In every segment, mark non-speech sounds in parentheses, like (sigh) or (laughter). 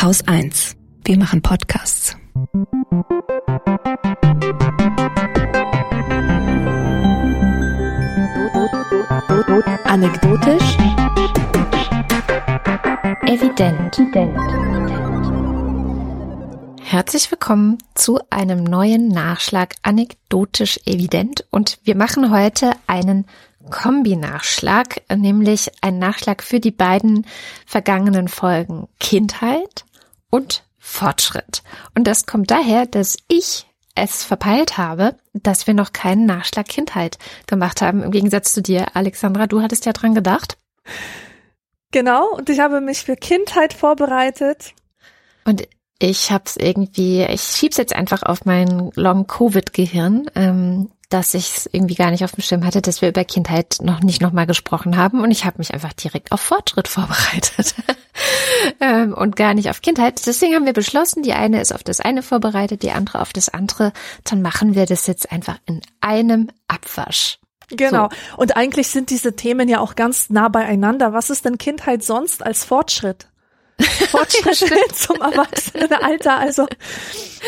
Haus 1. Wir machen Podcasts. Anekdotisch. Evident. Herzlich willkommen zu einem neuen Nachschlag anekdotisch evident und wir machen heute einen Kombinachschlag, nämlich ein Nachschlag für die beiden vergangenen Folgen Kindheit und Fortschritt. Und das kommt daher, dass ich es verpeilt habe, dass wir noch keinen Nachschlag Kindheit gemacht haben. Im Gegensatz zu dir, Alexandra, du hattest ja dran gedacht. Genau, und ich habe mich für Kindheit vorbereitet. Und ich habe es irgendwie, ich schieb's jetzt einfach auf mein Long-Covid-Gehirn. Ähm, dass ich es irgendwie gar nicht auf dem Schirm hatte, dass wir über Kindheit noch nicht nochmal gesprochen haben und ich habe mich einfach direkt auf Fortschritt (laughs) vorbereitet ähm, und gar nicht auf Kindheit. Deswegen haben wir beschlossen, die eine ist auf das eine vorbereitet, die andere auf das andere. Dann machen wir das jetzt einfach in einem Abwasch. Genau. So. Und eigentlich sind diese Themen ja auch ganz nah beieinander. Was ist denn Kindheit sonst als Fortschritt? (laughs) Fortschritt (laughs) zum Erwachsenenalter, also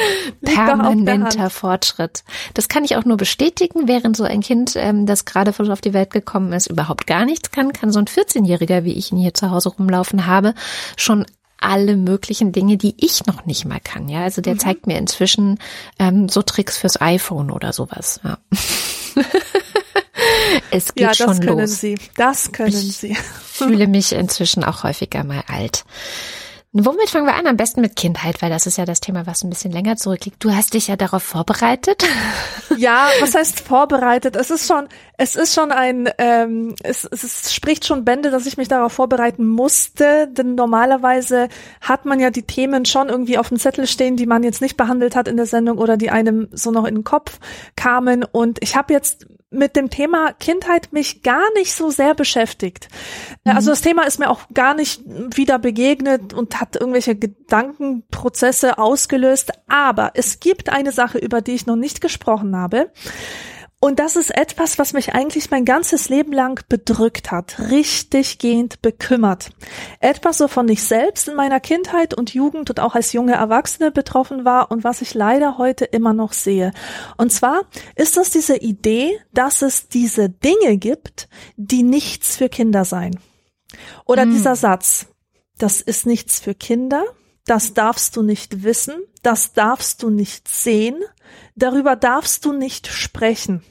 (laughs) permanenter Fortschritt. Das kann ich auch nur bestätigen, während so ein Kind, ähm, das gerade frisch auf die Welt gekommen ist, überhaupt gar nichts kann, kann so ein 14-Jähriger, wie ich ihn hier zu Hause rumlaufen habe, schon alle möglichen Dinge, die ich noch nicht mal kann. Ja, also der mhm. zeigt mir inzwischen ähm, so Tricks fürs iPhone oder sowas. Ja. (laughs) es geht ja, das schon können los. Sie. Das können ich Sie. (laughs) fühle mich inzwischen auch häufiger mal alt. Womit fangen wir an? Am besten mit Kindheit, weil das ist ja das Thema, was ein bisschen länger zurückliegt. Du hast dich ja darauf vorbereitet. (laughs) Ja, was heißt vorbereitet? Es ist schon, es ist schon ein, ähm, es, es spricht schon Bände, dass ich mich darauf vorbereiten musste, denn normalerweise hat man ja die Themen schon irgendwie auf dem Zettel stehen, die man jetzt nicht behandelt hat in der Sendung oder die einem so noch in den Kopf kamen. Und ich habe jetzt mit dem Thema Kindheit mich gar nicht so sehr beschäftigt. Mhm. Also das Thema ist mir auch gar nicht wieder begegnet und hat irgendwelche Gedankenprozesse ausgelöst. Aber es gibt eine Sache, über die ich noch nicht gesprochen habe. Und das ist etwas, was mich eigentlich mein ganzes Leben lang bedrückt hat, richtig gehend bekümmert. Etwas, wovon ich selbst in meiner Kindheit und Jugend und auch als junge Erwachsene betroffen war und was ich leider heute immer noch sehe. Und zwar ist das diese Idee, dass es diese Dinge gibt, die nichts für Kinder seien. Oder hm. dieser Satz, das ist nichts für Kinder, das darfst du nicht wissen, das darfst du nicht sehen, darüber darfst du nicht sprechen.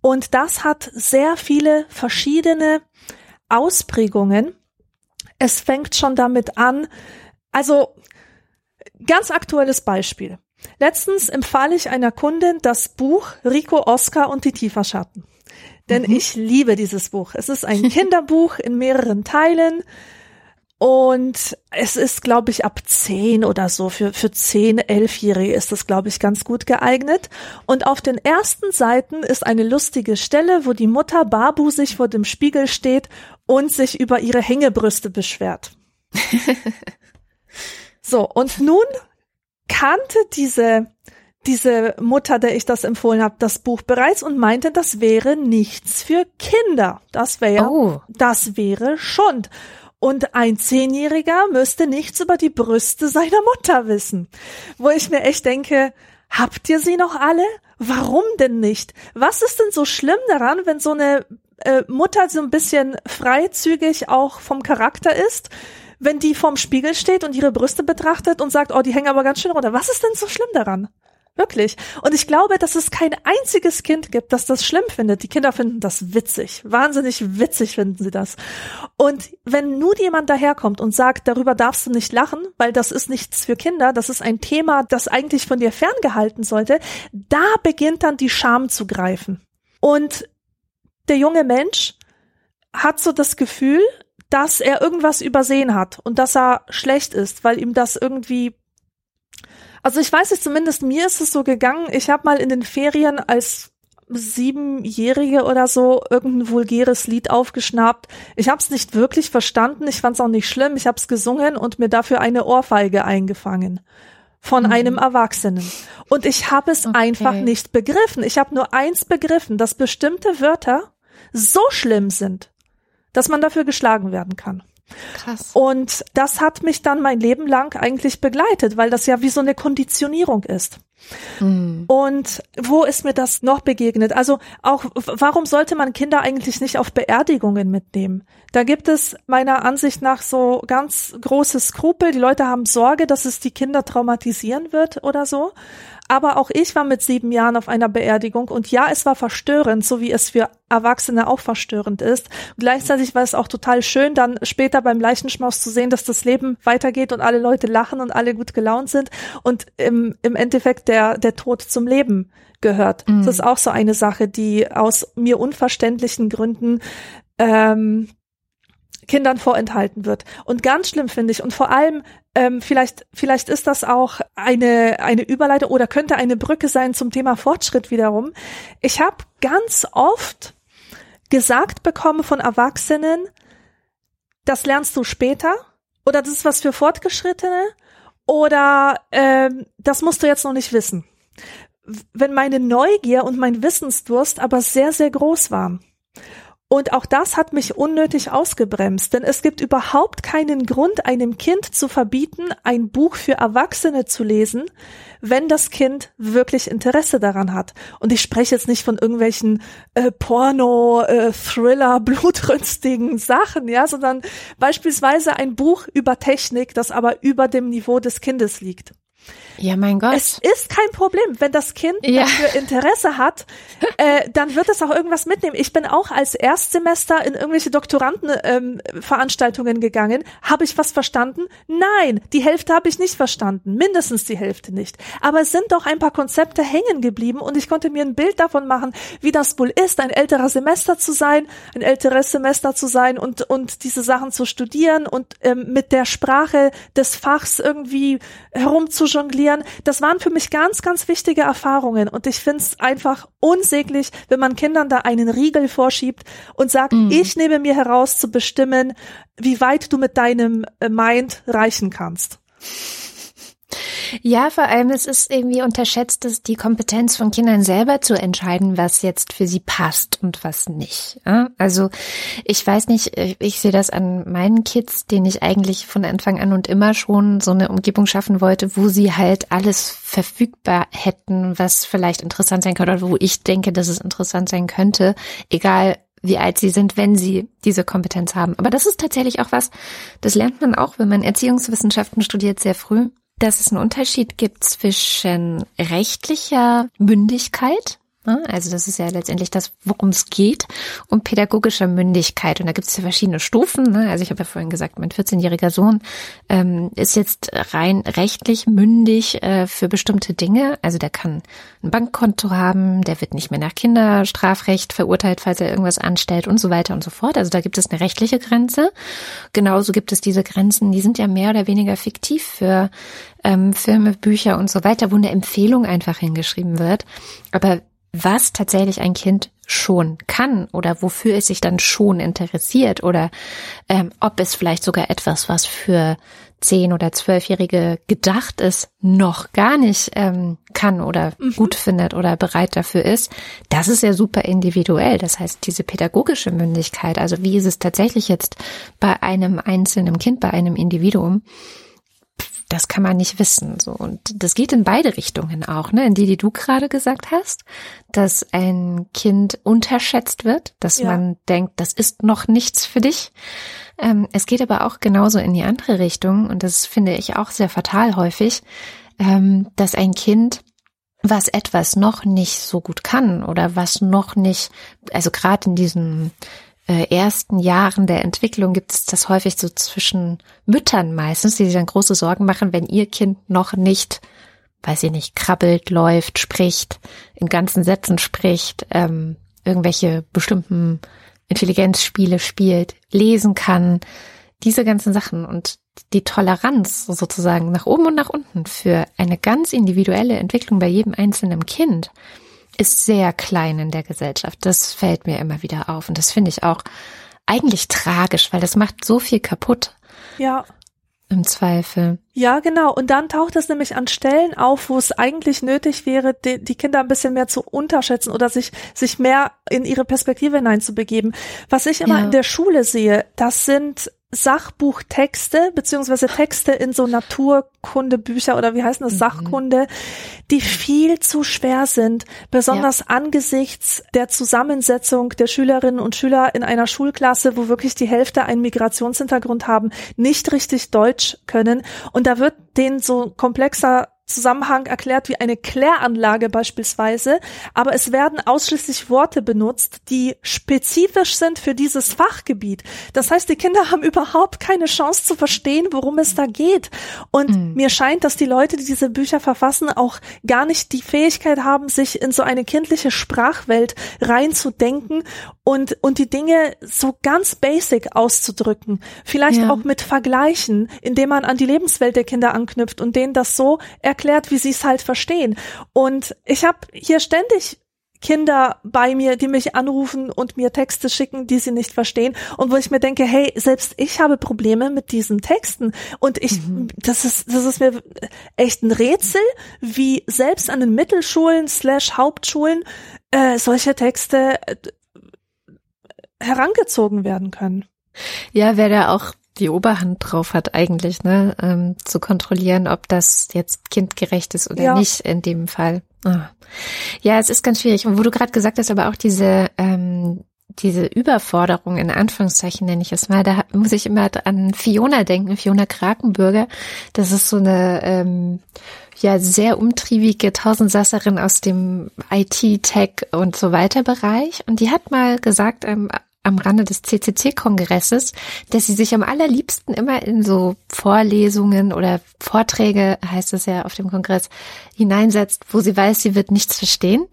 Und das hat sehr viele verschiedene Ausprägungen. Es fängt schon damit an, also ganz aktuelles Beispiel. Letztens empfahle ich einer Kundin das Buch Rico Oscar und die Tieferschatten. Denn mhm. ich liebe dieses Buch. Es ist ein (laughs) Kinderbuch in mehreren Teilen. Und es ist, glaube ich, ab zehn oder so, für, für zehn, elfjährige ist das, glaube ich, ganz gut geeignet. Und auf den ersten Seiten ist eine lustige Stelle, wo die Mutter Babu sich vor dem Spiegel steht und sich über ihre Hängebrüste beschwert. (laughs) so, und nun kannte diese, diese Mutter, der ich das empfohlen habe, das Buch bereits und meinte, das wäre nichts für Kinder. Das wäre, oh. das wäre Schund. Und ein Zehnjähriger müsste nichts über die Brüste seiner Mutter wissen. Wo ich mir echt denke, habt ihr sie noch alle? Warum denn nicht? Was ist denn so schlimm daran, wenn so eine äh, Mutter so ein bisschen freizügig auch vom Charakter ist? Wenn die vorm Spiegel steht und ihre Brüste betrachtet und sagt, oh, die hängen aber ganz schön runter. Was ist denn so schlimm daran? Wirklich. Und ich glaube, dass es kein einziges Kind gibt, das das schlimm findet. Die Kinder finden das witzig. Wahnsinnig witzig finden sie das. Und wenn nun jemand daherkommt und sagt, darüber darfst du nicht lachen, weil das ist nichts für Kinder, das ist ein Thema, das eigentlich von dir ferngehalten sollte, da beginnt dann die Scham zu greifen. Und der junge Mensch hat so das Gefühl, dass er irgendwas übersehen hat und dass er schlecht ist, weil ihm das irgendwie also ich weiß es zumindest, mir ist es so gegangen, ich habe mal in den Ferien als Siebenjährige oder so irgendein vulgäres Lied aufgeschnappt. Ich habe es nicht wirklich verstanden, ich fand es auch nicht schlimm, ich habe es gesungen und mir dafür eine Ohrfeige eingefangen von mhm. einem Erwachsenen. Und ich habe es okay. einfach nicht begriffen. Ich habe nur eins begriffen, dass bestimmte Wörter so schlimm sind, dass man dafür geschlagen werden kann. Krass. Und das hat mich dann mein Leben lang eigentlich begleitet, weil das ja wie so eine Konditionierung ist. Mhm. Und wo ist mir das noch begegnet? Also auch, warum sollte man Kinder eigentlich nicht auf Beerdigungen mitnehmen? Da gibt es meiner Ansicht nach so ganz große Skrupel. Die Leute haben Sorge, dass es die Kinder traumatisieren wird oder so. Aber auch ich war mit sieben Jahren auf einer Beerdigung und ja, es war verstörend, so wie es für Erwachsene auch verstörend ist. Und gleichzeitig war es auch total schön, dann später beim Leichenschmaus zu sehen, dass das Leben weitergeht und alle Leute lachen und alle gut gelaunt sind und im, im Endeffekt der, der Tod zum Leben gehört. Mhm. Das ist auch so eine Sache, die aus mir unverständlichen Gründen ähm, Kindern vorenthalten wird. Und ganz schlimm finde ich, und vor allem, ähm, vielleicht, vielleicht ist das auch eine, eine Überleitung oder könnte eine Brücke sein zum Thema Fortschritt wiederum. Ich habe ganz oft gesagt bekommen von Erwachsenen, das lernst du später oder das ist was für Fortgeschrittene oder ähm, das musst du jetzt noch nicht wissen. Wenn meine Neugier und mein Wissensdurst aber sehr, sehr groß waren und auch das hat mich unnötig ausgebremst, denn es gibt überhaupt keinen Grund, einem Kind zu verbieten, ein Buch für Erwachsene zu lesen, wenn das Kind wirklich Interesse daran hat. Und ich spreche jetzt nicht von irgendwelchen äh, Porno, äh, Thriller, (laughs) blutrünstigen Sachen, ja, sondern beispielsweise ein Buch über Technik, das aber über dem Niveau des Kindes liegt. Ja, mein Gott. Es ist kein Problem. Wenn das Kind ja. dafür Interesse hat, (laughs) äh, dann wird es auch irgendwas mitnehmen. Ich bin auch als Erstsemester in irgendwelche Doktorandenveranstaltungen ähm, gegangen. Habe ich was verstanden? Nein, die Hälfte habe ich nicht verstanden. Mindestens die Hälfte nicht. Aber es sind doch ein paar Konzepte hängen geblieben und ich konnte mir ein Bild davon machen, wie das wohl ist, ein älterer Semester zu sein, ein älteres Semester zu sein und, und diese Sachen zu studieren und ähm, mit der Sprache des Fachs irgendwie herumzujonglieren ausprobieren. Das waren für mich ganz, ganz wichtige Erfahrungen und ich finde es einfach unsäglich, wenn man Kindern da einen Riegel vorschiebt und sagt, mm. ich nehme mir heraus zu bestimmen, wie weit du mit deinem äh, Mind reichen kannst. Ja, vor allem es ist irgendwie unterschätzt, dass die Kompetenz von Kindern selber zu entscheiden, was jetzt für sie passt und was nicht. Also ich weiß nicht, ich sehe das an meinen Kids, denen ich eigentlich von Anfang an und immer schon so eine Umgebung schaffen wollte, wo sie halt alles verfügbar hätten, was vielleicht interessant sein könnte oder wo ich denke, dass es interessant sein könnte, egal wie alt sie sind, wenn sie diese Kompetenz haben. Aber das ist tatsächlich auch was, das lernt man auch, wenn man Erziehungswissenschaften studiert, sehr früh dass es einen Unterschied gibt zwischen rechtlicher Mündigkeit? Also das ist ja letztendlich das, worum es geht, um pädagogischer Mündigkeit. Und da gibt es ja verschiedene Stufen. Ne? Also ich habe ja vorhin gesagt, mein 14-jähriger Sohn ähm, ist jetzt rein rechtlich mündig äh, für bestimmte Dinge. Also der kann ein Bankkonto haben, der wird nicht mehr nach Kinderstrafrecht verurteilt, falls er irgendwas anstellt und so weiter und so fort. Also da gibt es eine rechtliche Grenze. Genauso gibt es diese Grenzen, die sind ja mehr oder weniger fiktiv für ähm, Filme, Bücher und so weiter, wo eine Empfehlung einfach hingeschrieben wird. Aber was tatsächlich ein Kind schon kann oder wofür es sich dann schon interessiert oder ähm, ob es vielleicht sogar etwas, was für zehn oder zwölfjährige gedacht ist, noch gar nicht ähm, kann oder mhm. gut findet oder bereit dafür ist, das ist ja super individuell. Das heißt, diese pädagogische Mündigkeit, also wie ist es tatsächlich jetzt bei einem einzelnen Kind, bei einem Individuum, das kann man nicht wissen. So und das geht in beide Richtungen auch, ne? In die, die du gerade gesagt hast, dass ein Kind unterschätzt wird, dass ja. man denkt, das ist noch nichts für dich. Ähm, es geht aber auch genauso in die andere Richtung und das finde ich auch sehr fatal häufig, ähm, dass ein Kind was etwas noch nicht so gut kann oder was noch nicht, also gerade in diesem ersten Jahren der Entwicklung gibt es das häufig so zwischen Müttern meistens, die sich dann große Sorgen machen, wenn ihr Kind noch nicht, weiß ich nicht, krabbelt, läuft, spricht, in ganzen Sätzen spricht, ähm, irgendwelche bestimmten Intelligenzspiele spielt, lesen kann, diese ganzen Sachen und die Toleranz sozusagen nach oben und nach unten für eine ganz individuelle Entwicklung bei jedem einzelnen Kind ist sehr klein in der Gesellschaft. Das fällt mir immer wieder auf. Und das finde ich auch eigentlich tragisch, weil das macht so viel kaputt. Ja. Im Zweifel. Ja, genau. Und dann taucht es nämlich an Stellen auf, wo es eigentlich nötig wäre, die, die, Kinder ein bisschen mehr zu unterschätzen oder sich, sich mehr in ihre Perspektive hineinzubegeben. Was ich immer ja. in der Schule sehe, das sind Sachbuchtexte beziehungsweise Texte in so Naturkundebücher oder wie heißen das? Mhm. Sachkunde, die viel zu schwer sind, besonders angesichts der Zusammensetzung der Schülerinnen und Schüler in einer Schulklasse, wo wirklich die Hälfte einen Migrationshintergrund haben, nicht richtig Deutsch können. Und da wird denen so komplexer Zusammenhang erklärt wie eine Kläranlage beispielsweise, aber es werden ausschließlich Worte benutzt, die spezifisch sind für dieses Fachgebiet. Das heißt, die Kinder haben (laughs) überhaupt keine Chance zu verstehen, worum es da geht. Und Mhm. mir scheint, dass die Leute, die diese Bücher verfassen, auch gar nicht die Fähigkeit haben, sich in so eine kindliche Sprachwelt reinzudenken und, und die Dinge so ganz basic auszudrücken. Vielleicht Ja. auch mit Vergleichen, indem man an die Lebenswelt der Kinder anknüpft und denen das so erklärt, wie sie es halt verstehen. Und ich habe hier ständig Kinder bei mir, die mich anrufen und mir Texte schicken, die sie nicht verstehen und wo ich mir denke, hey, selbst ich habe Probleme mit diesen Texten und ich, das ist, das ist mir echt ein Rätsel, wie selbst an den Mittelschulen slash Hauptschulen äh, solche Texte äh, herangezogen werden können. Ja, wer da auch die Oberhand drauf hat eigentlich, ne, ähm, zu kontrollieren, ob das jetzt kindgerecht ist oder Ja. nicht in dem Fall. Ah. Ja, es ist ganz schwierig. Und wo du gerade gesagt hast, aber auch diese ähm, diese Überforderung in Anführungszeichen nenne ich es mal, da muss ich immer an Fiona denken, Fiona Krakenbürger. Das ist so eine ähm, ja sehr umtriebige Tausendsasserin aus dem IT, Tech und so weiter Bereich. Und die hat mal gesagt, ähm, am Rande des CCC-Kongresses, dass sie sich am allerliebsten immer in so Vorlesungen oder Vorträge, heißt es ja auf dem Kongress, hineinsetzt, wo sie weiß, sie wird nichts verstehen.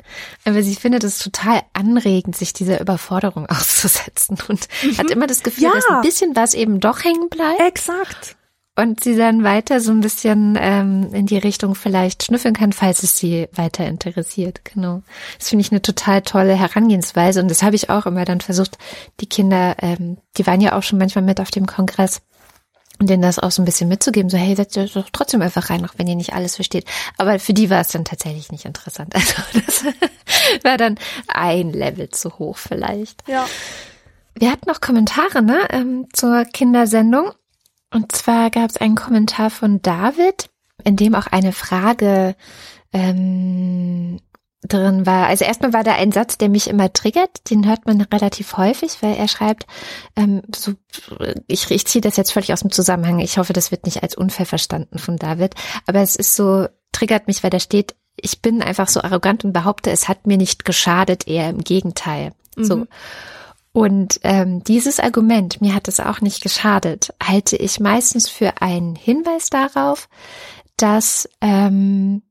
Aber sie findet es total anregend, sich dieser Überforderung (laughs) auszusetzen und hat immer das Gefühl, Ja. dass ein bisschen was eben doch hängen bleibt Exakt. Und sie dann weiter so ein bisschen ähm, in die Richtung vielleicht schnüffeln kann, falls es sie weiter interessiert. Genau. Das finde ich eine total tolle Herangehensweise und das habe ich auch immer dann versucht, die Kinder, ähm, die waren ja auch schon manchmal mit auf dem Kongress und denen das auch so ein bisschen mitzugeben, so hey, setzt euch doch trotzdem einfach rein, auch wenn ihr nicht alles versteht. Aber für die war es dann tatsächlich nicht interessant. (laughs) Also das (laughs) war dann ein Level zu hoch vielleicht. Ja. Wir hatten noch Kommentare ne, ähm, zur Kindersendung. Und zwar gab es einen Kommentar von David, in dem auch eine Frage ähm, drin war. Also erstmal war da ein Satz, der mich immer triggert. Den hört man relativ häufig, weil er schreibt, ähm, so, ich, ich ziehe das jetzt völlig aus dem Zusammenhang. Ich hoffe, das wird nicht als unfair verstanden von David. Aber es ist so, triggert mich, weil da steht, ich bin einfach so arrogant und behaupte, es hat mir nicht geschadet, eher im Gegenteil. So. Und ähm, dieses Argument, mir hat es auch nicht geschadet, halte ich meistens für einen Hinweis darauf, dass ähm,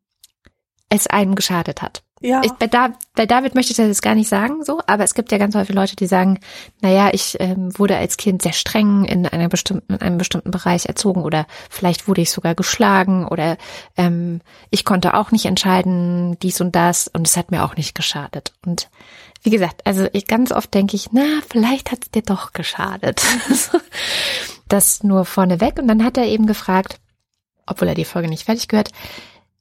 es einem geschadet hat. Ja. Ich, bei, da, bei David möchte ich das jetzt gar nicht sagen, so, aber es gibt ja ganz häufig Leute, die sagen, naja, ich ähm, wurde als Kind sehr streng in einer bestimmten, in einem bestimmten Bereich erzogen oder vielleicht wurde ich sogar geschlagen oder ähm, ich konnte auch nicht entscheiden, dies und das und es hat mir auch nicht geschadet. Und wie gesagt, also ich, ganz oft denke ich, na, vielleicht hat es dir doch geschadet. (laughs) das nur vorneweg. Und dann hat er eben gefragt, obwohl er die Folge nicht fertig gehört,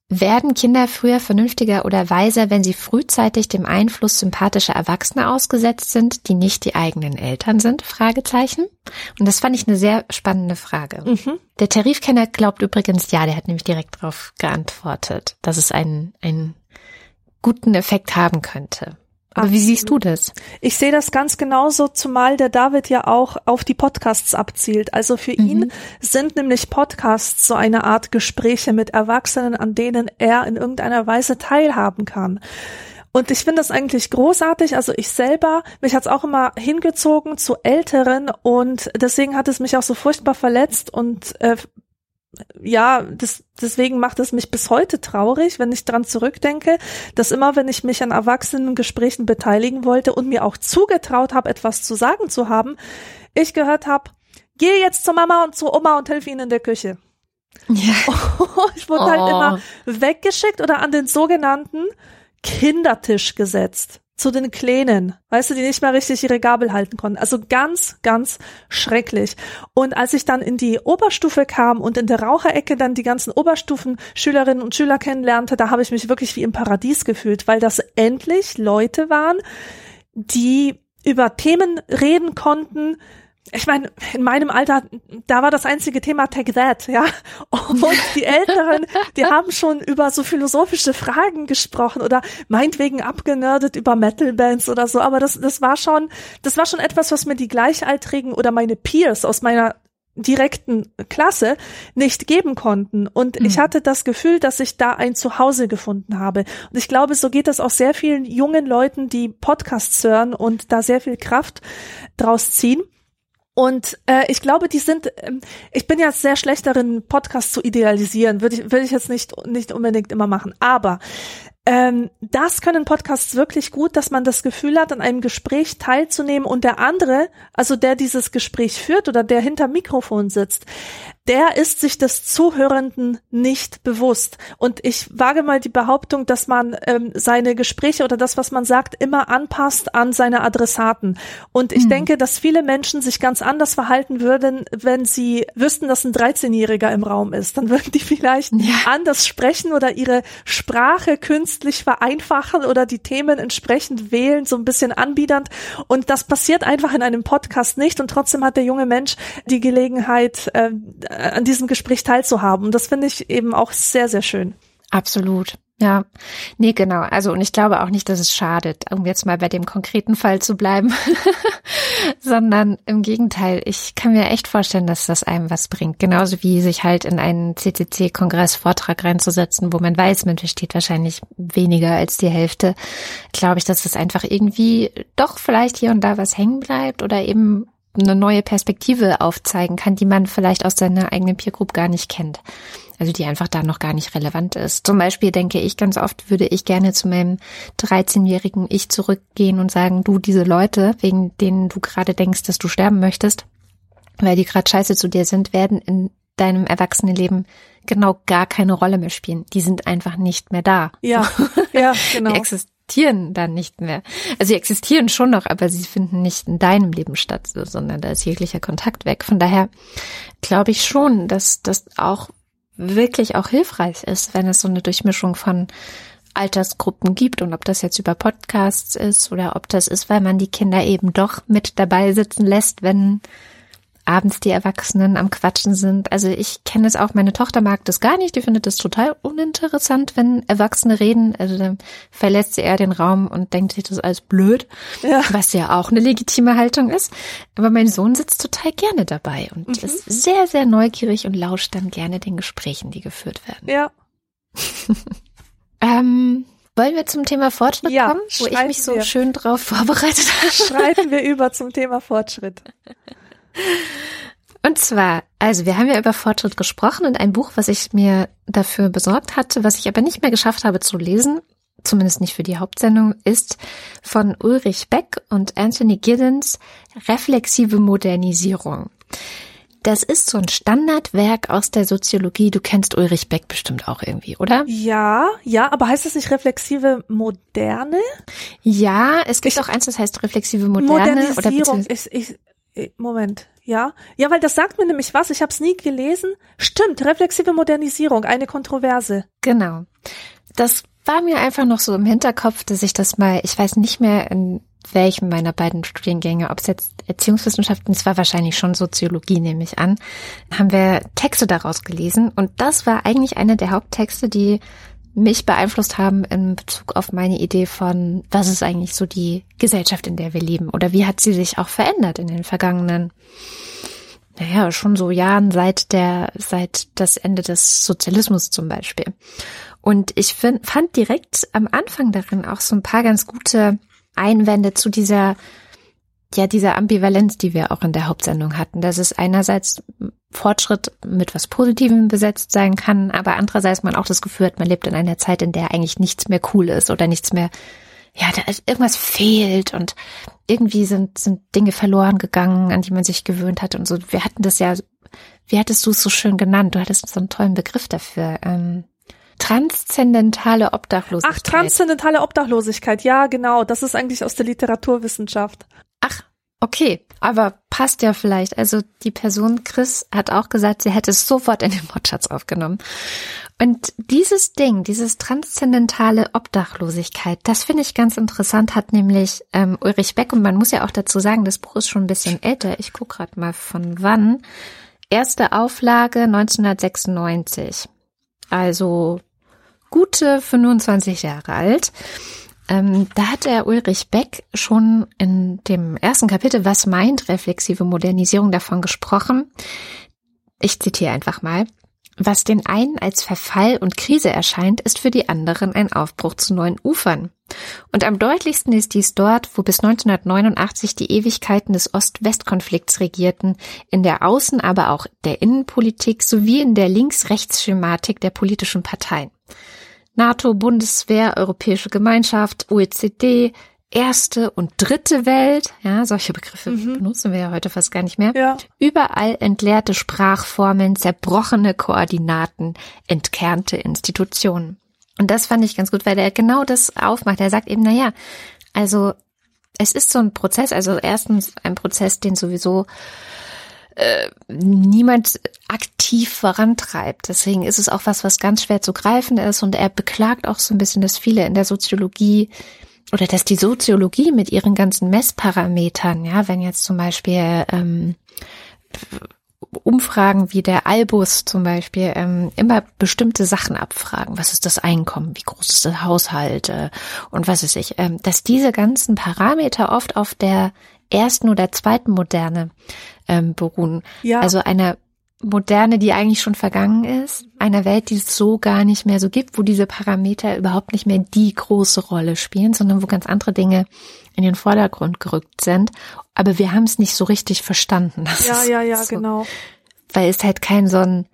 werden Kinder früher vernünftiger oder weiser, wenn sie frühzeitig dem Einfluss sympathischer Erwachsener ausgesetzt sind, die nicht die eigenen Eltern sind? Fragezeichen. Und das fand ich eine sehr spannende Frage. Mhm. Der Tarifkenner glaubt übrigens, ja, der hat nämlich direkt darauf geantwortet, dass es einen, einen guten Effekt haben könnte. Aber wie siehst du das? Ich sehe das ganz genauso, zumal der David ja auch auf die Podcasts abzielt. Also für ihn sind nämlich Podcasts so eine Art Gespräche mit Erwachsenen, an denen er in irgendeiner Weise teilhaben kann. Und ich finde das eigentlich großartig. Also ich selber, mich hat's auch immer hingezogen zu Älteren und deswegen hat es mich auch so furchtbar verletzt und äh, ja, das, deswegen macht es mich bis heute traurig, wenn ich dran zurückdenke, dass immer, wenn ich mich an Erwachsenengesprächen beteiligen wollte und mir auch zugetraut habe, etwas zu sagen zu haben, ich gehört habe, geh jetzt zur Mama und zur Oma und hilf ihnen in der Küche. Ja. (laughs) ich wurde Oh. halt immer weggeschickt oder an den sogenannten Kindertisch gesetzt. Zu den Kleinen, weißt du, die nicht mehr richtig ihre Gabel halten konnten. Also ganz, ganz schrecklich. Und als ich dann in die Oberstufe kam und in der Raucherecke dann die ganzen Oberstufen-Schülerinnen und Schüler kennenlernte, da habe ich mich wirklich wie im Paradies gefühlt, weil das endlich Leute waren, die über Themen reden konnten, ich meine, in meinem Alter, da war das einzige Thema Take That, ja. Und die Älteren, die haben schon über so philosophische Fragen gesprochen oder meinetwegen abgenördet über Metal-Bands oder so. Aber das, das war schon, das war schon etwas, was mir die Gleichaltrigen oder meine Peers aus meiner direkten Klasse nicht geben konnten. Und mhm. ich hatte das Gefühl, dass ich da ein Zuhause gefunden habe. Und ich glaube, so geht es auch sehr vielen jungen Leuten, die Podcasts hören und da sehr viel Kraft draus ziehen. Und äh, ich glaube, die sind, ähm, ich bin ja sehr schlecht darin, Podcasts zu idealisieren, würde ich, würde ich jetzt nicht, nicht unbedingt immer machen. Aber ähm, das können Podcasts wirklich gut, dass man das Gefühl hat, an einem Gespräch teilzunehmen und der andere, also der dieses Gespräch führt oder der hinter Mikrofon sitzt, der ist sich des Zuhörenden nicht bewusst. Und ich wage mal die Behauptung, dass man ähm, seine Gespräche oder das, was man sagt, immer anpasst an seine Adressaten. Und ich mhm. denke, dass viele Menschen sich ganz anders verhalten würden, wenn sie wüssten, dass ein 13-Jähriger im Raum ist. Dann würden die vielleicht ja. anders sprechen oder ihre Sprache künstlich vereinfachen oder die Themen entsprechend wählen, so ein bisschen anbiedernd. Und das passiert einfach in einem Podcast nicht. Und trotzdem hat der junge Mensch die Gelegenheit, äh, an diesem Gespräch teilzuhaben. Das finde ich eben auch sehr, sehr schön. Absolut. Ja, nee, genau. Also, und ich glaube auch nicht, dass es schadet, um jetzt mal bei dem konkreten Fall zu bleiben, (laughs) sondern im Gegenteil. Ich kann mir echt vorstellen, dass das einem was bringt. Genauso wie sich halt in einen CCC-Kongress-Vortrag reinzusetzen, wo man weiß, man versteht wahrscheinlich weniger als die Hälfte. Glaube ich, dass das einfach irgendwie doch vielleicht hier und da was hängen bleibt oder eben eine neue Perspektive aufzeigen kann, die man vielleicht aus seiner eigenen Peer Group gar nicht kennt. Also die einfach da noch gar nicht relevant ist. Zum Beispiel denke ich ganz oft, würde ich gerne zu meinem 13-jährigen Ich zurückgehen und sagen, du, diese Leute, wegen denen du gerade denkst, dass du sterben möchtest, weil die gerade scheiße zu dir sind, werden in deinem Erwachsenenleben genau gar keine Rolle mehr spielen. Die sind einfach nicht mehr da. Ja, (laughs) ja, genau. Die existieren dann nicht mehr. Also sie existieren schon noch, aber sie finden nicht in deinem Leben statt, sondern da ist jeglicher Kontakt weg. Von daher glaube ich schon, dass das auch wirklich auch hilfreich ist, wenn es so eine Durchmischung von Altersgruppen gibt und ob das jetzt über Podcasts ist oder ob das ist, weil man die Kinder eben doch mit dabei sitzen lässt, wenn abends die Erwachsenen am Quatschen sind. Also ich kenne es auch, meine Tochter mag das gar nicht, die findet das total uninteressant, wenn Erwachsene reden. Also dann verlässt sie eher den Raum und denkt sich das alles blöd, ja. was ja auch eine legitime Haltung ist. Aber mein Sohn sitzt total gerne dabei und mhm. ist sehr, sehr neugierig und lauscht dann gerne den Gesprächen, die geführt werden. Ja. (laughs) ähm, wollen wir zum Thema Fortschritt ja, kommen, wo ich mich so wir. schön drauf (laughs) vorbereitet habe? Schreiten wir über zum Thema Fortschritt. Und zwar, also wir haben ja über Fortschritt gesprochen und ein Buch, was ich mir dafür besorgt hatte, was ich aber nicht mehr geschafft habe zu lesen, zumindest nicht für die Hauptsendung, ist von Ulrich Beck und Anthony Giddens Reflexive Modernisierung. Das ist so ein Standardwerk aus der Soziologie. Du kennst Ulrich Beck bestimmt auch irgendwie, oder? Ja, ja, aber heißt das nicht reflexive Moderne? Ja, es gibt ich, auch eins, das heißt reflexive Moderne. Modernisierung. Oder ich, ich, Moment, ja. Ja, weil das sagt mir nämlich was, ich habe es nie gelesen. Stimmt, reflexive Modernisierung, eine Kontroverse. Genau. Das war mir einfach noch so im Hinterkopf, dass ich das mal, ich weiß nicht mehr in welchem meiner beiden Studiengänge, ob es jetzt Erziehungswissenschaften, es war wahrscheinlich schon Soziologie, nehme ich an, haben wir Texte daraus gelesen und das war eigentlich einer der Haupttexte, die mich beeinflusst haben in Bezug auf meine Idee von, was ist eigentlich so die Gesellschaft, in der wir leben oder wie hat sie sich auch verändert in den vergangenen, naja, schon so Jahren seit der, seit das Ende des Sozialismus zum Beispiel. Und ich find, fand direkt am Anfang darin auch so ein paar ganz gute Einwände zu dieser ja dieser Ambivalenz, die wir auch in der Hauptsendung hatten, dass es einerseits Fortschritt mit was Positivem besetzt sein kann, aber andererseits man auch das Gefühl hat, man lebt in einer Zeit, in der eigentlich nichts mehr cool ist oder nichts mehr, ja, da irgendwas fehlt und irgendwie sind, sind Dinge verloren gegangen, an die man sich gewöhnt hat und so. Wir hatten das ja, wie hattest du es so schön genannt? Du hattest so einen tollen Begriff dafür. Ähm, Transzendentale Obdachlosigkeit. Ach, transzendentale Obdachlosigkeit, ja, genau. Das ist eigentlich aus der Literaturwissenschaft. Okay, aber passt ja vielleicht. Also die Person Chris hat auch gesagt, sie hätte es sofort in den Wortschatz aufgenommen. Und dieses Ding, dieses transzendentale Obdachlosigkeit, das finde ich ganz interessant, hat nämlich ähm, Ulrich Beck, und man muss ja auch dazu sagen, das Buch ist schon ein bisschen älter. Ich gucke gerade mal von wann. Erste Auflage 1996. Also gute 25 Jahre alt. Ähm, da hat der Ulrich Beck schon in dem ersten Kapitel, was meint reflexive Modernisierung, davon gesprochen. Ich zitiere einfach mal. Was den einen als Verfall und Krise erscheint, ist für die anderen ein Aufbruch zu neuen Ufern. Und am deutlichsten ist dies dort, wo bis 1989 die Ewigkeiten des Ost-West-Konflikts regierten, in der Außen-, aber auch der Innenpolitik sowie in der Links-Rechts-Schematik der politischen Parteien. NATO, Bundeswehr, Europäische Gemeinschaft, OECD, erste und dritte Welt, ja, solche Begriffe mhm. benutzen wir ja heute fast gar nicht mehr. Ja. Überall entleerte Sprachformeln, zerbrochene Koordinaten, entkernte Institutionen. Und das fand ich ganz gut, weil er genau das aufmacht. Er sagt eben, na ja, also es ist so ein Prozess, also erstens ein Prozess, den sowieso niemand aktiv vorantreibt. Deswegen ist es auch was, was ganz schwer zu greifen ist. Und er beklagt auch so ein bisschen, dass viele in der Soziologie oder dass die Soziologie mit ihren ganzen Messparametern, ja, wenn jetzt zum Beispiel ähm, Umfragen wie der Albus zum Beispiel ähm, immer bestimmte Sachen abfragen. Was ist das Einkommen? Wie groß ist der Haushalt? Äh, und was ist ich? Ähm, dass diese ganzen Parameter oft auf der ersten oder zweiten Moderne ähm, beruhen. Ja. Also einer Moderne, die eigentlich schon vergangen ist, einer Welt, die es so gar nicht mehr so gibt, wo diese Parameter überhaupt nicht mehr die große Rolle spielen, sondern wo ganz andere Dinge in den Vordergrund gerückt sind. Aber wir haben es nicht so richtig verstanden. Das ja, ja, ja, so, genau. Weil es halt kein so ein,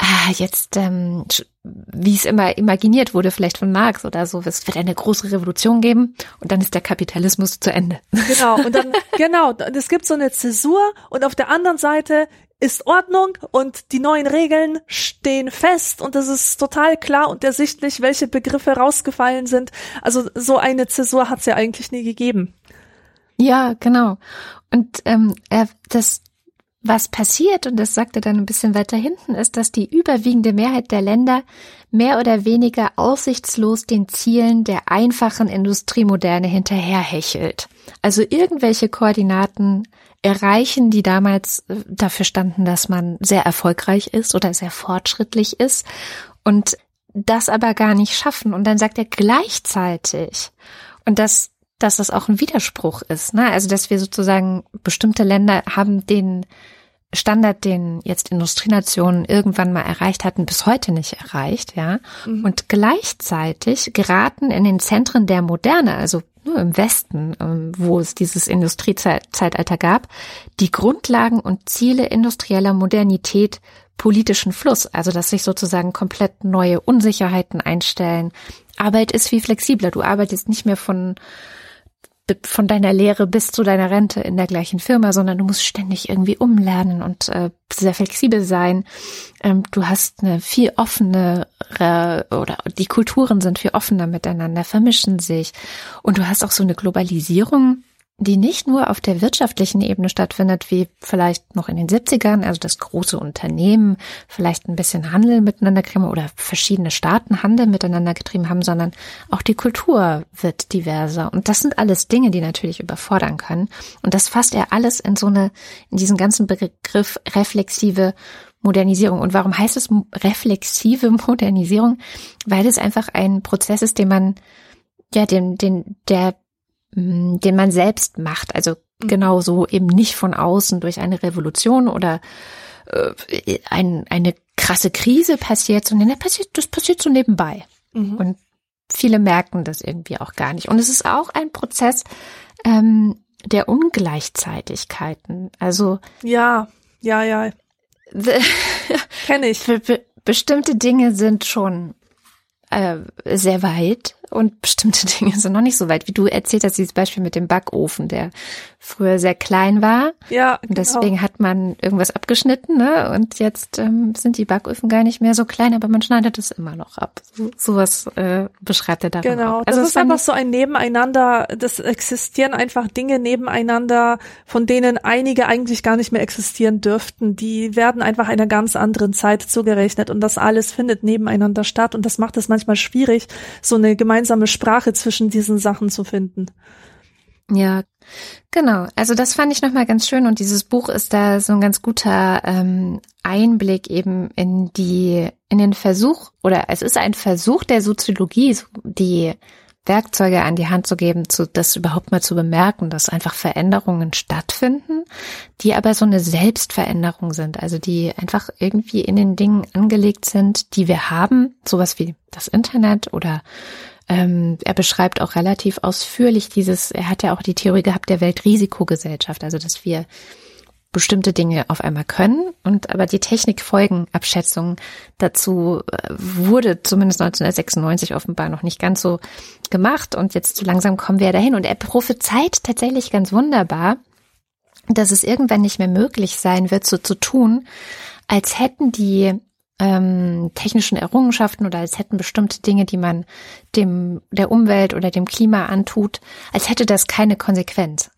ah, jetzt, ähm, wie es immer imaginiert wurde, vielleicht von Marx oder so, es wird eine große Revolution geben und dann ist der Kapitalismus zu Ende. Genau, und dann, (laughs) genau, es gibt so eine Zäsur und auf der anderen Seite ist Ordnung und die neuen Regeln stehen fest und es ist total klar und ersichtlich, welche Begriffe rausgefallen sind. Also so eine Zäsur hat es ja eigentlich nie gegeben. Ja, genau. Und ähm, er, das, was passiert, und das sagt er dann ein bisschen weiter hinten, ist, dass die überwiegende Mehrheit der Länder mehr oder weniger aussichtslos den Zielen der einfachen Industriemoderne hinterherhechelt. Also irgendwelche Koordinaten erreichen, die damals äh, dafür standen, dass man sehr erfolgreich ist oder sehr fortschrittlich ist und das aber gar nicht schaffen. Und dann sagt er gleichzeitig, und das, dass das auch ein Widerspruch ist, ne? Also, dass wir sozusagen bestimmte Länder haben den Standard, den jetzt Industrienationen irgendwann mal erreicht hatten, bis heute nicht erreicht, ja. Mhm. Und gleichzeitig geraten in den Zentren der Moderne, also nur im Westen, ähm, wo es dieses Industriezeitalter gab, die Grundlagen und Ziele industrieller Modernität politischen Fluss, also dass sich sozusagen komplett neue Unsicherheiten einstellen. Arbeit ist viel flexibler. Du arbeitest nicht mehr von von deiner Lehre bis zu deiner Rente in der gleichen Firma, sondern du musst ständig irgendwie umlernen und äh, sehr flexibel sein. Ähm, du hast eine viel offenere oder die Kulturen sind viel offener miteinander, vermischen sich und du hast auch so eine Globalisierung, die nicht nur auf der wirtschaftlichen Ebene stattfindet, wie vielleicht noch in den 70ern, also das große Unternehmen vielleicht ein bisschen Handel miteinander getrieben oder verschiedene Staaten Handel miteinander getrieben haben, sondern auch die Kultur wird diverser. Und das sind alles Dinge, die natürlich überfordern können. Und das fasst er alles in so eine, in diesen ganzen Begriff reflexive Modernisierung. Und warum heißt es reflexive Modernisierung? Weil es einfach ein Prozess ist, den man ja, den, den, der den man selbst macht. Also mhm. genauso eben nicht von außen durch eine Revolution oder äh, ein, eine krasse Krise passiert, sondern das passiert, das passiert so nebenbei. Mhm. Und viele merken das irgendwie auch gar nicht. Und es ist auch ein Prozess ähm, der Ungleichzeitigkeiten. Also ja, ja, ja. Kenne ich. (laughs) Be bestimmte Dinge sind schon äh, sehr weit und bestimmte (laughs) Dinge sind noch nicht so weit, wie du erzählt hast, dieses Beispiel mit dem Backofen, der früher sehr klein war. Ja. Und deswegen genau. hat man irgendwas abgeschnitten, ne? Und jetzt ähm, sind die Backöfen gar nicht mehr so klein, aber man schneidet es immer noch ab. So, sowas äh, beschreibt er da. Genau. Auch. Also das ist einfach so ein Nebeneinander. Das existieren einfach Dinge nebeneinander, von denen einige eigentlich gar nicht mehr existieren dürften. Die werden einfach einer ganz anderen Zeit zugerechnet und das alles findet nebeneinander statt und das macht es manchmal schwierig, so eine gemeinsame Sprache zwischen diesen Sachen zu finden. Ja, genau. Also das fand ich nochmal ganz schön und dieses Buch ist da so ein ganz guter ähm, Einblick eben in die, in den Versuch oder es ist ein Versuch der Soziologie, die Werkzeuge an die Hand zu geben, zu, das überhaupt mal zu bemerken, dass einfach Veränderungen stattfinden, die aber so eine Selbstveränderung sind, also die einfach irgendwie in den Dingen angelegt sind, die wir haben, sowas wie das Internet oder ähm, er beschreibt auch relativ ausführlich dieses, er hat ja auch die Theorie gehabt der Weltrisikogesellschaft, also dass wir bestimmte Dinge auf einmal können. Und aber die Technikfolgenabschätzung dazu äh, wurde zumindest 1996 offenbar noch nicht ganz so gemacht. Und jetzt langsam kommen wir dahin. Und er prophezeit tatsächlich ganz wunderbar, dass es irgendwann nicht mehr möglich sein wird, so zu tun, als hätten die ähm, technischen Errungenschaften oder als hätten bestimmte Dinge, die man dem der Umwelt oder dem Klima antut, als hätte das keine Konsequenz.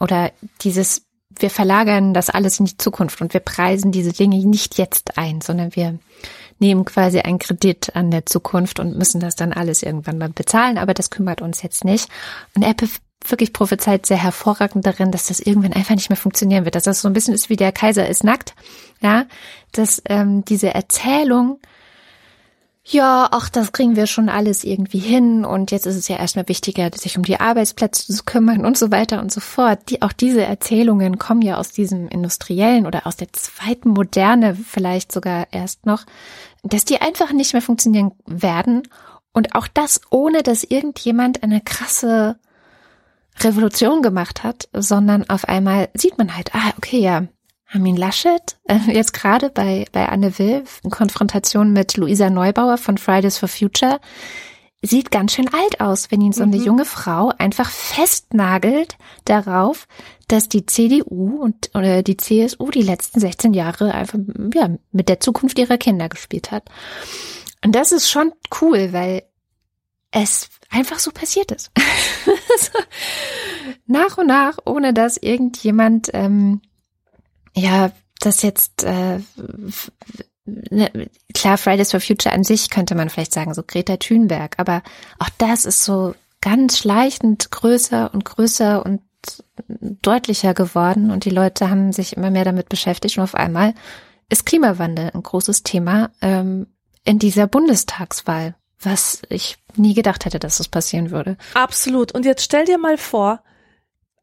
Oder dieses, wir verlagern das alles in die Zukunft und wir preisen diese Dinge nicht jetzt ein, sondern wir nehmen quasi einen Kredit an der Zukunft und müssen das dann alles irgendwann mal bezahlen, aber das kümmert uns jetzt nicht. Und Apple wirklich prophezeit sehr hervorragend darin, dass das irgendwann einfach nicht mehr funktionieren wird, dass das so ein bisschen ist wie der Kaiser ist nackt, ja, dass ähm, diese Erzählung, ja, ach, das kriegen wir schon alles irgendwie hin und jetzt ist es ja erstmal wichtiger, sich um die Arbeitsplätze zu kümmern und so weiter und so fort. Die, auch diese Erzählungen kommen ja aus diesem industriellen oder aus der zweiten Moderne vielleicht sogar erst noch, dass die einfach nicht mehr funktionieren werden und auch das ohne, dass irgendjemand eine krasse Revolution gemacht hat, sondern auf einmal sieht man halt, ah, okay, ja, Armin Laschet, äh, jetzt gerade bei, bei Anne Will, in Konfrontation mit Luisa Neubauer von Fridays for Future, sieht ganz schön alt aus, wenn ihn so eine mhm. junge Frau einfach festnagelt darauf, dass die CDU und oder die CSU die letzten 16 Jahre einfach ja, mit der Zukunft ihrer Kinder gespielt hat. Und das ist schon cool, weil es einfach so passiert ist. (laughs) nach und nach, ohne dass irgendjemand, ähm, ja, das jetzt, äh, ne, klar, Fridays for Future an sich könnte man vielleicht sagen, so Greta Thunberg, aber auch das ist so ganz schleichend größer und größer und deutlicher geworden und die Leute haben sich immer mehr damit beschäftigt und auf einmal ist Klimawandel ein großes Thema ähm, in dieser Bundestagswahl was ich nie gedacht hätte, dass das passieren würde. Absolut. Und jetzt stell dir mal vor,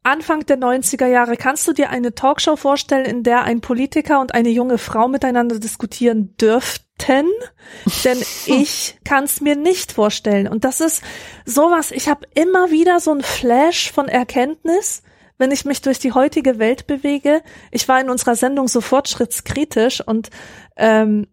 Anfang der 90er Jahre, kannst du dir eine Talkshow vorstellen, in der ein Politiker und eine junge Frau miteinander diskutieren dürften? (laughs) Denn ich kann es mir nicht vorstellen. Und das ist sowas, ich habe immer wieder so ein Flash von Erkenntnis, wenn ich mich durch die heutige Welt bewege. Ich war in unserer Sendung so fortschrittskritisch und ähm,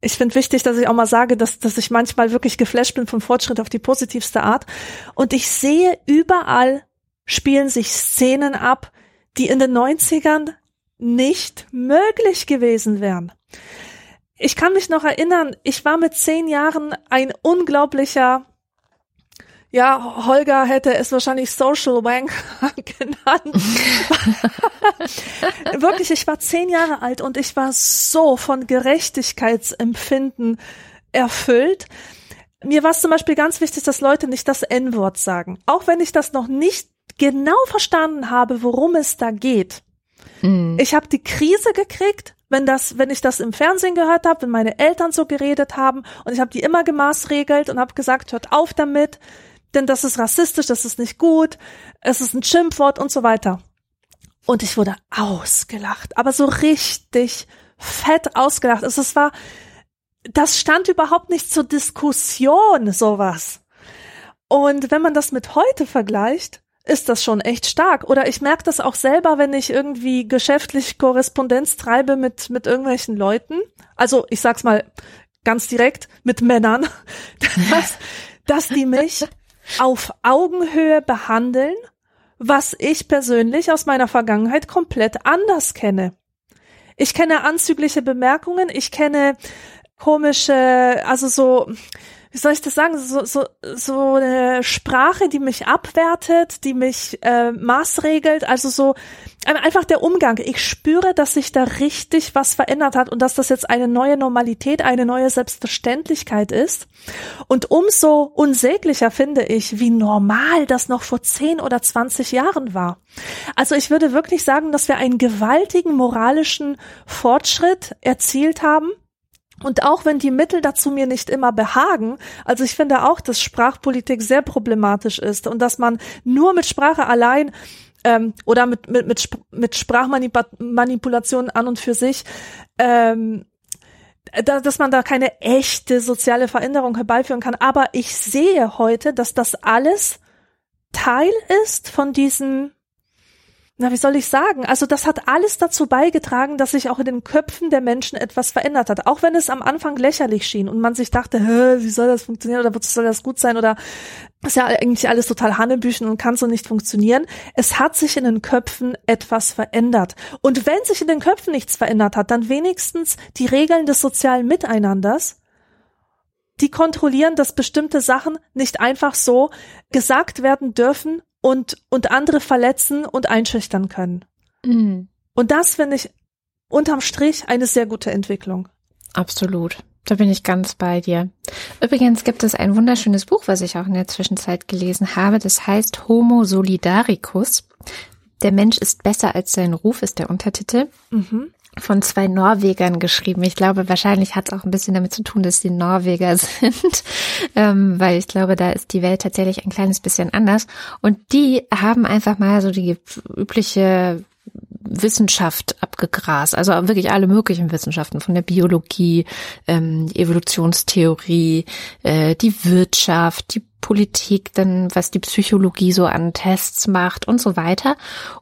ich finde wichtig, dass ich auch mal sage, dass, dass ich manchmal wirklich geflasht bin vom Fortschritt auf die positivste Art. Und ich sehe überall spielen sich Szenen ab, die in den 90ern nicht möglich gewesen wären. Ich kann mich noch erinnern, ich war mit zehn Jahren ein unglaublicher ja, Holger hätte es wahrscheinlich Social Wank (laughs) genannt. (laughs) Wirklich, ich war zehn Jahre alt und ich war so von Gerechtigkeitsempfinden erfüllt. Mir war es zum Beispiel ganz wichtig, dass Leute nicht das N-Wort sagen. Auch wenn ich das noch nicht genau verstanden habe, worum es da geht. Mhm. Ich habe die Krise gekriegt, wenn das, wenn ich das im Fernsehen gehört habe, wenn meine Eltern so geredet haben und ich habe die immer gemaßregelt und habe gesagt, hört auf damit denn das ist rassistisch, das ist nicht gut, es ist ein Schimpfwort und so weiter. Und ich wurde ausgelacht, aber so richtig fett ausgelacht. Also es war, das stand überhaupt nicht zur Diskussion, sowas. Und wenn man das mit heute vergleicht, ist das schon echt stark. Oder ich merke das auch selber, wenn ich irgendwie geschäftlich Korrespondenz treibe mit, mit irgendwelchen Leuten. Also ich sag's mal ganz direkt, mit Männern. (laughs) Das, dass die mich auf Augenhöhe behandeln, was ich persönlich aus meiner Vergangenheit komplett anders kenne. Ich kenne anzügliche Bemerkungen, ich kenne komische, also so, wie soll ich das sagen, so, so, so eine Sprache, die mich abwertet, die mich äh, maßregelt, also so einfach der Umgang. Ich spüre, dass sich da richtig was verändert hat und dass das jetzt eine neue Normalität, eine neue Selbstverständlichkeit ist. Und umso unsäglicher finde ich, wie normal das noch vor 10 oder 20 Jahren war. Also ich würde wirklich sagen, dass wir einen gewaltigen moralischen Fortschritt erzielt haben und auch wenn die Mittel dazu mir nicht immer behagen, also ich finde auch, dass Sprachpolitik sehr problematisch ist und dass man nur mit Sprache allein ähm, oder mit, mit, mit, mit Sprachmanipulation an und für sich, ähm, da, dass man da keine echte soziale Veränderung herbeiführen kann. Aber ich sehe heute, dass das alles Teil ist von diesem na, wie soll ich sagen? Also das hat alles dazu beigetragen, dass sich auch in den Köpfen der Menschen etwas verändert hat. Auch wenn es am Anfang lächerlich schien und man sich dachte, Hä, wie soll das funktionieren oder soll das gut sein oder ist ja eigentlich alles total Hannebüchen und kann so nicht funktionieren. Es hat sich in den Köpfen etwas verändert. Und wenn sich in den Köpfen nichts verändert hat, dann wenigstens die Regeln des sozialen Miteinanders, die kontrollieren, dass bestimmte Sachen nicht einfach so gesagt werden dürfen und, und andere verletzen und einschüchtern können. Mhm. Und das finde ich unterm Strich eine sehr gute Entwicklung. Absolut. Da bin ich ganz bei dir. Übrigens gibt es ein wunderschönes Buch, was ich auch in der Zwischenzeit gelesen habe. Das heißt Homo Solidaricus. Der Mensch ist besser als sein Ruf, ist der Untertitel. Mhm von zwei Norwegern geschrieben. Ich glaube, wahrscheinlich hat es auch ein bisschen damit zu tun, dass sie Norweger (laughs) sind, ähm, weil ich glaube, da ist die Welt tatsächlich ein kleines bisschen anders. Und die haben einfach mal so die übliche Wissenschaft abgegrast, also wirklich alle möglichen Wissenschaften, von der Biologie, ähm, Evolutionstheorie, äh, die Wirtschaft, die Politik, dann was die Psychologie so an Tests macht und so weiter,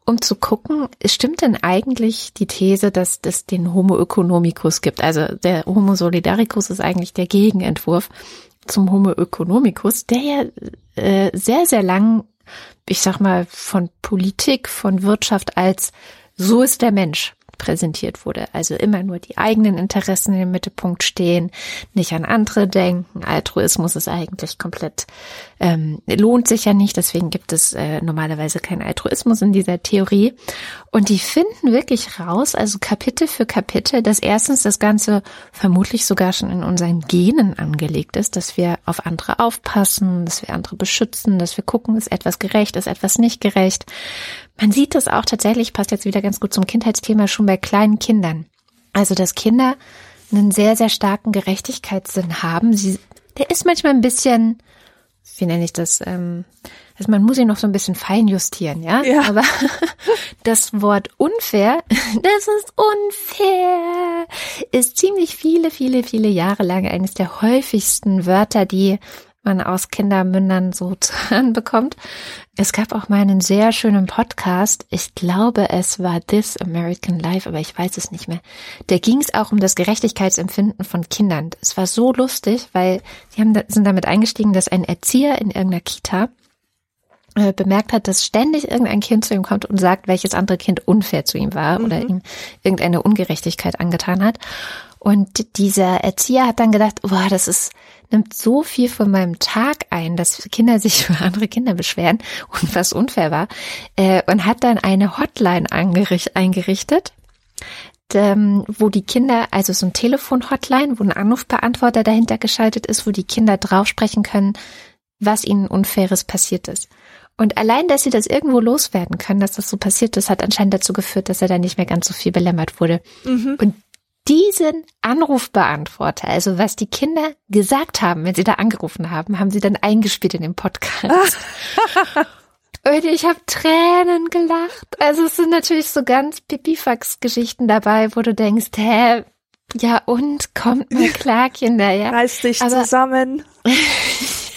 um zu gucken, stimmt denn eigentlich die These, dass es den Homo economicus gibt? Also der Homo solidaricus ist eigentlich der Gegenentwurf zum Homo economicus, der ja äh, sehr, sehr lang, ich sag mal, von Politik, von Wirtschaft als so ist der Mensch präsentiert wurde. Also immer nur die eigenen Interessen im Mittelpunkt stehen, nicht an andere denken. Altruismus ist eigentlich komplett, ähm, lohnt sich ja nicht, deswegen gibt es äh, normalerweise keinen Altruismus in dieser Theorie. Und die finden wirklich raus, also Kapitel für Kapitel, dass erstens das Ganze vermutlich sogar schon in unseren Genen angelegt ist, dass wir auf andere aufpassen, dass wir andere beschützen, dass wir gucken, ist etwas gerecht, ist etwas nicht gerecht. Man sieht das auch tatsächlich, passt jetzt wieder ganz gut zum Kindheitsthema, schon bei kleinen Kindern. Also, dass Kinder einen sehr, sehr starken Gerechtigkeitssinn haben. Sie, der ist manchmal ein bisschen, wie nenne ich das, ähm, also man muss ihn noch so ein bisschen fein justieren, ja? ja. Aber (laughs) das Wort unfair, (laughs) das ist unfair, ist ziemlich viele, viele, viele Jahre lang eines der häufigsten Wörter, die man aus Kindermündern so (laughs) zu hören bekommt. Es gab auch mal einen sehr schönen Podcast. Ich glaube, es war This American Life, aber ich weiß es nicht mehr. Da ging es auch um das Gerechtigkeitsempfinden von Kindern. Es war so lustig, weil sie haben, sind damit eingestiegen, dass ein Erzieher in irgendeiner Kita äh, bemerkt hat, dass ständig irgendein Kind zu ihm kommt und sagt, welches andere Kind unfair zu ihm war mhm. oder ihm irgendeine Ungerechtigkeit angetan hat. Und dieser Erzieher hat dann gedacht, boah, das ist, nimmt so viel von meinem Tag ein, dass Kinder sich (laughs) für andere Kinder beschweren und was unfair war, äh, und hat dann eine Hotline eingerichtet, ähm, wo die Kinder, also so ein Telefon-Hotline, wo ein Anrufbeantworter dahinter geschaltet ist, wo die Kinder drauf sprechen können, was ihnen Unfaires passiert ist. Und allein, dass sie das irgendwo loswerden können, dass das so passiert ist, hat anscheinend dazu geführt, dass er dann nicht mehr ganz so viel belämmert wurde. Mhm. Und diesen Anrufbeantworter, also was die Kinder gesagt haben, wenn sie da angerufen haben, haben sie dann eingespielt in den Podcast. (laughs) Und ich habe Tränen gelacht. Also es sind natürlich so ganz Pipifax-Geschichten dabei, wo du denkst, hä, ja und, kommt mal klar, Kinder, ja. Reiß dich Aber, zusammen. (laughs)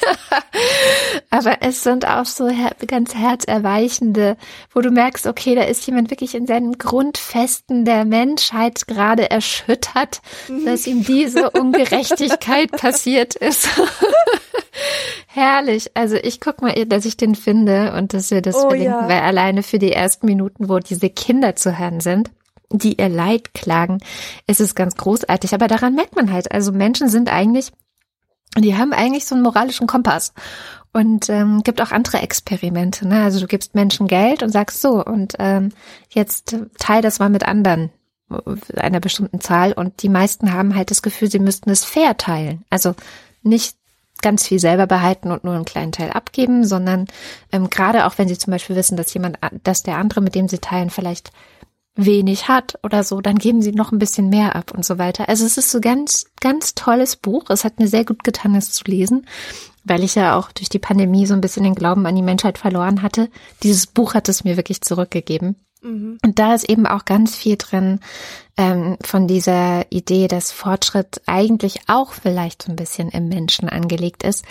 (laughs) Aber es sind auch so her ganz herzerweichende, wo du merkst, okay, da ist jemand wirklich in seinen Grundfesten der Menschheit gerade erschüttert, dass ihm diese Ungerechtigkeit (laughs) passiert ist. (laughs) herrlich. Also ich guck mal, dass ich den finde und dass wir das Oh, verlinken, ja. weil alleine für die ersten Minuten, wo diese Kinder zu hören sind, die ihr Leid klagen, ist es ganz großartig. Aber daran merkt man halt, also Menschen sind eigentlich, die haben eigentlich so einen moralischen Kompass. Und ähm, gibt auch andere Experimente. Ne? Also du gibst Menschen Geld und sagst so, und ähm, jetzt teil das mal mit anderen äh, einer bestimmten Zahl. Und die meisten haben halt das Gefühl, sie müssten es fair teilen. Also nicht ganz viel selber behalten und nur einen kleinen Teil abgeben, sondern ähm, gerade auch wenn sie zum Beispiel wissen, dass jemand, dass der andere, mit dem sie teilen, vielleicht wenig hat oder so, dann geben sie noch ein bisschen mehr ab und so weiter. Also es ist so ganz, ganz tolles Buch. Es hat mir sehr gut getan, es zu lesen, weil ich ja auch durch die Pandemie so ein bisschen den Glauben an die Menschheit verloren hatte. Dieses Buch hat es mir wirklich zurückgegeben. Mhm. Und da ist eben auch ganz viel drin ähm, von dieser Idee, dass Fortschritt eigentlich auch vielleicht so ein bisschen im Menschen angelegt ist,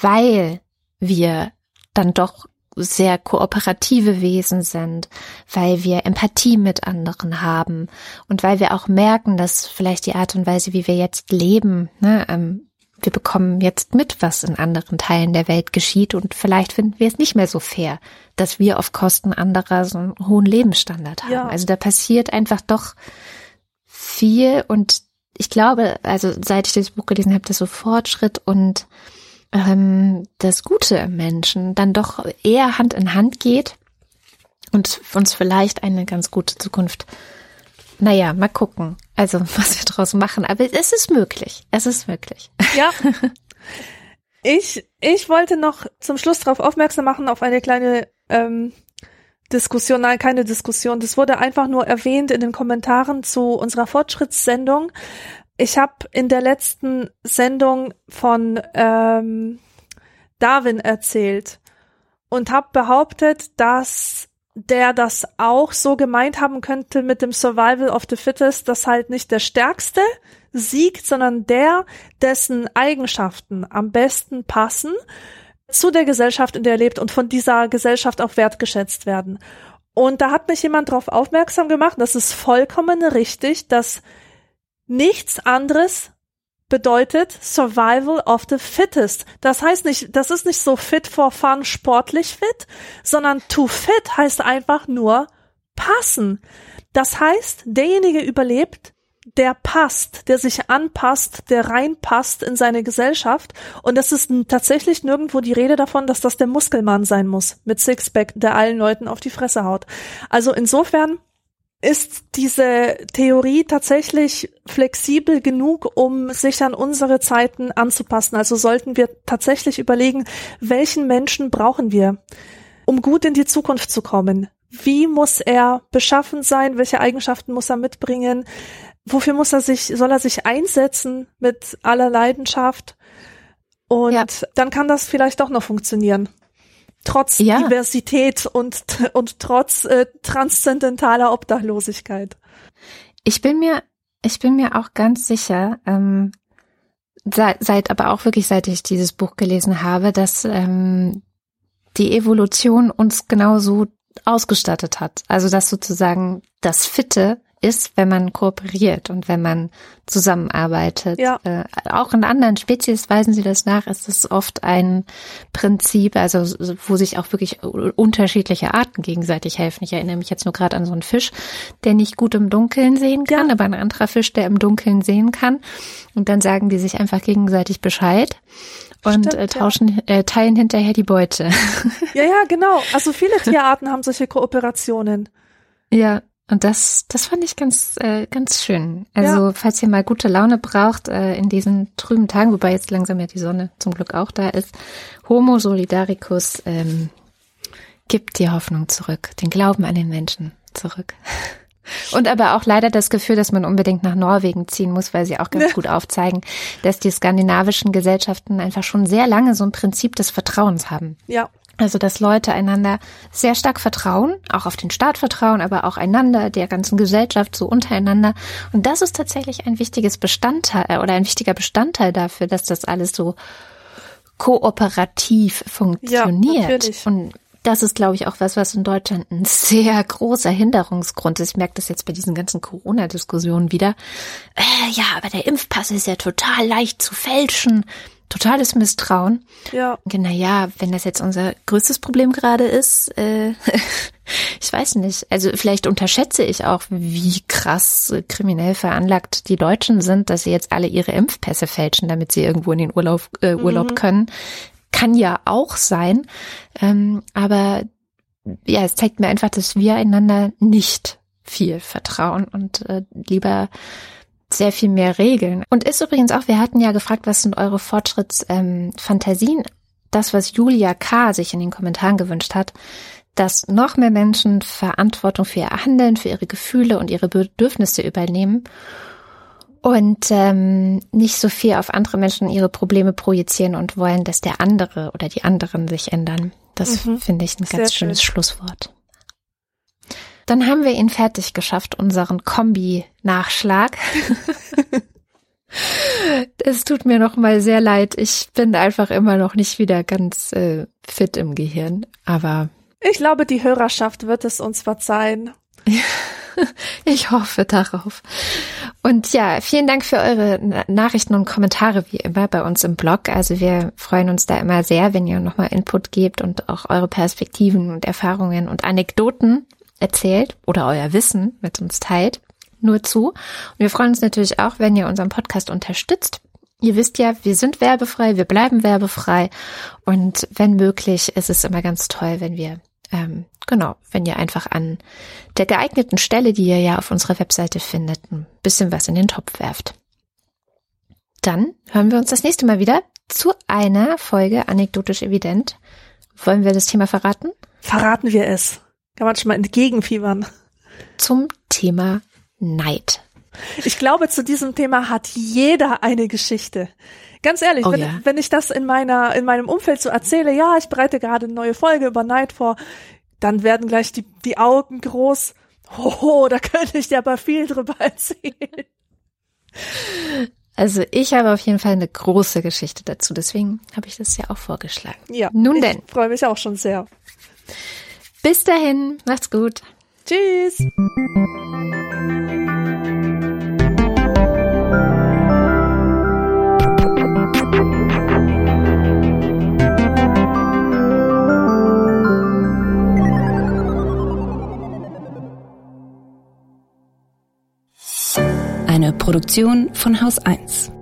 weil wir dann doch sehr kooperative Wesen sind, weil wir Empathie mit anderen haben und weil wir auch merken, dass vielleicht die Art und Weise, wie wir jetzt leben, ne, ähm, wir bekommen jetzt mit, was in anderen Teilen der Welt geschieht und vielleicht finden wir es nicht mehr so fair, dass wir auf Kosten anderer so einen hohen Lebensstandard haben. Ja. Also da passiert einfach doch viel und ich glaube, also seit ich das Buch gelesen habe, dass so Fortschritt und ähm, das Gute im Menschen dann doch eher Hand in Hand geht und uns vielleicht eine ganz gute Zukunft. Naja, mal gucken. Also, (laughs) was wir draus machen. Aber es ist möglich. Es ist möglich. Ja. (laughs) Ich, ich wollte noch zum Schluss darauf aufmerksam machen, auf eine kleine ähm, Diskussion, nein, keine Diskussion. Das wurde einfach nur erwähnt in den Kommentaren zu unserer Fortschrittssendung. Ich habe in der letzten Sendung von ähm, Darwin erzählt und habe behauptet, dass der das auch so gemeint haben könnte mit dem Survival of the Fittest, dass halt nicht der Stärkste siegt, sondern der, dessen Eigenschaften am besten passen zu der Gesellschaft, in der er lebt und von dieser Gesellschaft auch wertgeschätzt werden. Und da hat mich jemand darauf aufmerksam gemacht, das ist vollkommen richtig, dass nichts anderes bedeutet Survival of the Fittest. Das heißt nicht, das ist nicht so fit for fun, sportlich fit, sondern to fit heißt einfach nur passen. Das heißt, derjenige überlebt, der passt, der sich anpasst, der reinpasst in seine Gesellschaft. Und es ist tatsächlich nirgendwo die Rede davon, dass das der Muskelmann sein muss mit Sixpack, der allen Leuten auf die Fresse haut. Also insofern ist diese Theorie tatsächlich flexibel genug, um sich an unsere Zeiten anzupassen. Also sollten wir tatsächlich überlegen, welchen Menschen brauchen wir, um gut in die Zukunft zu kommen? Wie muss er beschaffen sein? Welche Eigenschaften muss er mitbringen? Wofür muss er sich, soll er sich einsetzen mit aller Leidenschaft? Und Ja. dann kann das vielleicht doch noch funktionieren. Trotz Ja. Diversität und, und trotz äh, transzendentaler Obdachlosigkeit. Ich bin mir, ich bin mir auch ganz sicher, ähm, seit, seit aber auch wirklich seit ich dieses Buch gelesen habe, dass ähm, die Evolution uns genauso ausgestattet hat. Also dass sozusagen das Fitte ist, wenn man kooperiert und wenn man zusammenarbeitet. Ja. Äh, auch in anderen Spezies weisen sie das nach, ist es oft ein Prinzip, also wo sich auch wirklich unterschiedliche Arten gegenseitig helfen. Ich erinnere mich jetzt nur gerade an so einen Fisch, der nicht gut im Dunkeln sehen kann, Ja. aber ein anderer Fisch, der im Dunkeln sehen kann. Und dann sagen die sich einfach gegenseitig Bescheid und Stimmt, äh, ja. tauschen, äh, teilen hinterher die Beute. Ja, ja, genau. (laughs) Also viele Tierarten haben solche Kooperationen. Ja, und das, das fand ich ganz, äh, ganz schön. Also, Ja. falls ihr mal gute Laune braucht äh, in diesen trüben Tagen, wobei jetzt langsam ja die Sonne zum Glück auch da ist, Homo Solidaricus ähm, gibt die Hoffnung zurück, den Glauben an den Menschen zurück. (laughs) Und aber auch leider das Gefühl, dass man unbedingt nach Norwegen ziehen muss, weil sie auch ganz gut aufzeigen, dass die skandinavischen Gesellschaften einfach schon sehr lange so ein Prinzip des Vertrauens haben. Ja, Also, dass Leute einander sehr stark vertrauen, auch auf den Staat vertrauen, aber auch einander, der ganzen Gesellschaft, so untereinander. Und das ist tatsächlich ein wichtiges Bestandteil äh, oder ein wichtiger Bestandteil dafür, dass das alles so kooperativ funktioniert. natürlich. Und das ist, glaube ich, auch was, was in Deutschland ein sehr großer Hinderungsgrund ist. Ich merke das jetzt bei diesen ganzen Corona-Diskussionen wieder. Äh, ja, aber der Impfpass ist ja total leicht zu fälschen. Totales Misstrauen. Ja. Naja, wenn das jetzt unser größtes Problem gerade ist, äh, (laughs) ich weiß nicht. Also vielleicht unterschätze ich auch, wie krass kriminell veranlagt die Deutschen sind, dass sie jetzt alle ihre Impfpässe fälschen, damit sie irgendwo in den Urlaub, äh, Urlaub mhm. können. Kann ja auch sein. Ähm, aber ja, es zeigt mir einfach, dass wir einander nicht viel vertrauen und äh, lieber sehr viel mehr Regeln. Und ist übrigens auch, wir hatten ja gefragt, was sind eure Fortschrittsfantasien? Ähm, das, was Julia K. sich in den Kommentaren gewünscht hat, dass noch mehr Menschen Verantwortung für ihr Handeln, für ihre Gefühle und ihre Bedürfnisse übernehmen und ähm, nicht so viel auf andere Menschen ihre Probleme projizieren und wollen, dass der andere oder die anderen sich ändern. Das mhm. finde ich ein ganz Sehr schönes schön. Schlusswort. Dann haben wir ihn fertig geschafft, unseren Kombi-Nachschlag. (laughs) es tut mir noch mal sehr leid. Ich bin einfach immer noch nicht wieder ganz äh, fit im Gehirn. Aber ich glaube, die Hörerschaft wird es uns verzeihen. (laughs) ich hoffe darauf. Und ja, vielen Dank für eure Nachrichten und Kommentare wie immer bei uns im Blog. Also wir freuen uns da immer sehr, wenn ihr nochmal Input gebt und auch eure Perspektiven und Erfahrungen und Anekdoten erzählt oder euer Wissen mit uns teilt. Nur zu. Und wir freuen uns natürlich auch, wenn ihr unseren Podcast unterstützt. Ihr wisst ja, wir sind werbefrei, wir bleiben werbefrei. Und wenn möglich, ist es immer ganz toll, wenn wir, ähm, genau, wenn ihr einfach an der geeigneten Stelle, die ihr ja auf unserer Webseite findet, ein bisschen was in den Topf werft. Dann hören wir uns das nächste Mal wieder zu einer Folge anekdotisch evident. Wollen wir das Thema verraten? Verraten wir es. Kann man schon mal entgegenfiebern. Zum Thema Neid. Ich glaube, zu diesem Thema hat jeder eine Geschichte. Ganz ehrlich, oh, wenn, ja. wenn ich das in meiner, in meinem Umfeld so erzähle, ja, ich bereite gerade eine neue Folge über Neid vor, dann werden gleich die, die Augen groß. Oh, da könnte ich dir aber viel drüber erzählen. Also ich habe auf jeden Fall eine große Geschichte dazu, deswegen habe ich das ja auch vorgeschlagen. Ja. Nun denn. Ich freue mich auch schon sehr. Bis dahin, macht's gut. Tschüss. Eine Produktion von Haus 1.